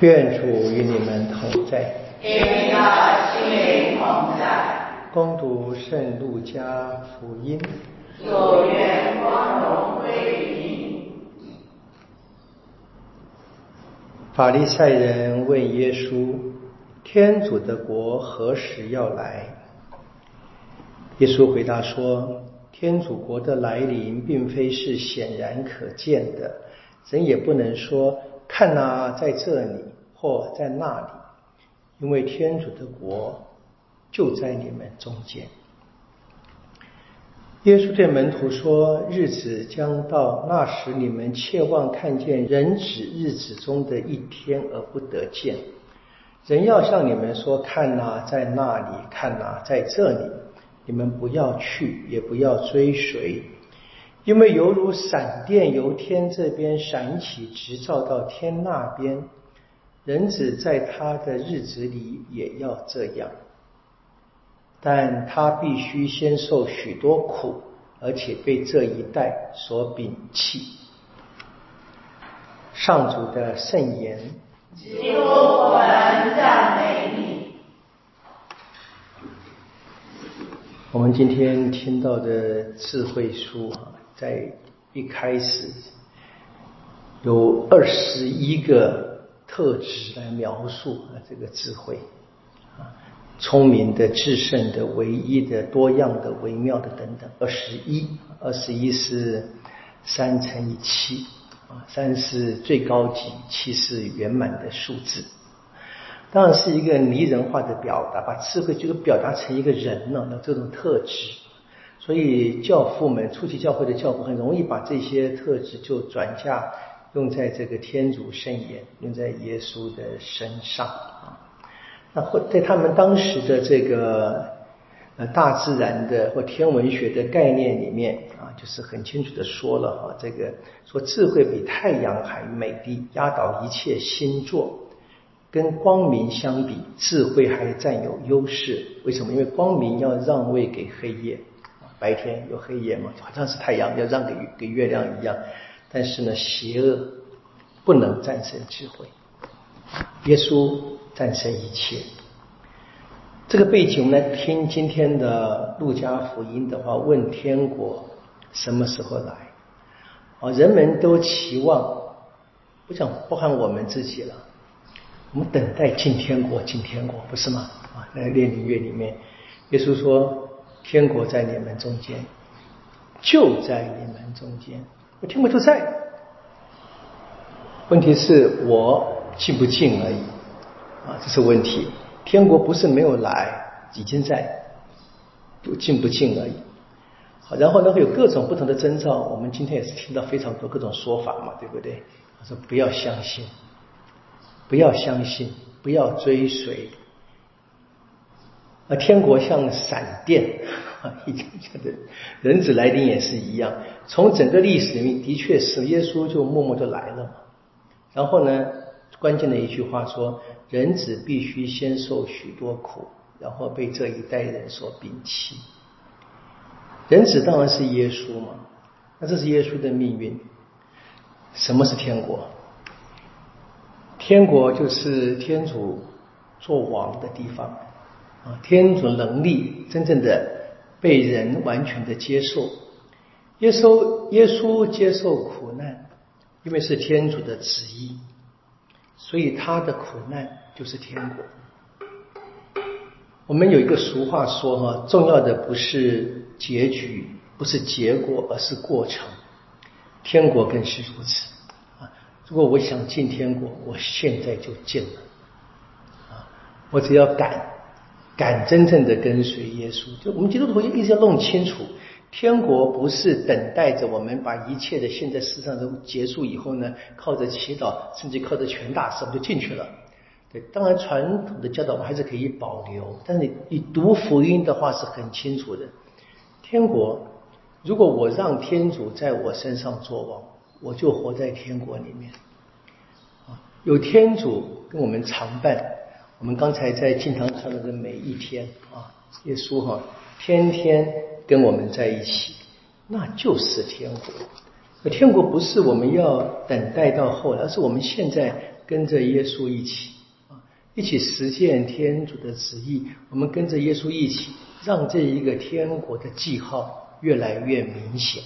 愿主与你们同在。与你的心灵同在。恭读圣路加福音。所愿光荣归于你。法利赛人问耶稣：“天主的国何时要来？”耶稣回答说：“天主国的来临，并非是显然可见的，人也不能说。”看呐，在这里或在那里，因为天主的国就在你们中间。耶稣对门徒说：“日子将到，那时你们切望看见人子日子中的一天而不得见。人要向你们说：看呐，在那里；看呐，在这里。你们不要去，也不要追随。”因为犹如闪电由天这边闪起，直照到天那边，人子在他的日子里也要这样，但他必须先受许多苦，而且被这一代所摒弃。上主的圣言。基督，我们赞美你。我们今天听到的智慧书啊。在一开始有二十一个特质来描述啊，这个智慧啊，聪明的、制胜的、唯一的、多样的、微妙的等等，二十一，二十一是三乘以七啊，三是最高级，七是圆满的数字，当然是一个拟人化的表达，把智慧就是表达成一个人呢那这种特质。所以教父们初期教会的教父很容易把这些特质就转嫁用在这个天主圣言，用在耶稣的身上啊。那或在他们当时的这个呃大自然的或天文学的概念里面啊，就是很清楚的说了哈，这个说智慧比太阳还美丽，压倒一切星座，跟光明相比，智慧还占有优势。为什么？因为光明要让位给黑夜。白天有黑夜嘛，好像是太阳要让给给月亮一样，但是呢，邪恶不能战胜智慧，耶稣战胜一切。这个背景，我们来听今天的路加福音的话，问天国什么时候来？啊，人们都期望，不想包含我们自己了，我们等待进天国，进天国，不是吗？啊，在列宁月里面，耶稣说。天国在你们中间，就在你们中间。我天国就在，问题是我进不进而已啊，这是问题。天国不是没有来，已经在，不进不进而已。好，然后呢会有各种不同的征兆。我们今天也是听到非常多各种说法嘛，对不对？他说不要相信，不要相信，不要追随。啊天国像闪电，啊，已经讲的，人子来临也是一样。从整个历史里面，的确是耶稣就默默的来了嘛。然后呢，关键的一句话说，人子必须先受许多苦，然后被这一代人所摒弃。人子当然是耶稣嘛，那这是耶稣的命运。什么是天国？天国就是天主做王的地方。天主能力真正的被人完全的接受，耶稣耶稣接受苦难，因为是天主的旨意，所以他的苦难就是天国。我们有一个俗话说哈，重要的不是结局，不是结果，而是过程。天国更是如此啊！如果我想进天国，我现在就进了啊！我只要敢。敢真正的跟随耶稣，就我们基督徒一直要弄清楚，天国不是等待着我们把一切的现在世上都结束以后呢，靠着祈祷，甚至靠着全大事，我们就进去了。对，当然传统的教导我们还是可以保留，但是你读福音的话是很清楚的。天国，如果我让天主在我身上作王，我就活在天国里面。啊，有天主跟我们常伴。我们刚才在敬堂唱的每一天啊，耶稣哈，天天跟我们在一起，那就是天国。天国不是我们要等待到后来，而是我们现在跟着耶稣一起啊，一起实现天主的旨意。我们跟着耶稣一起，让这一个天国的记号越来越明显。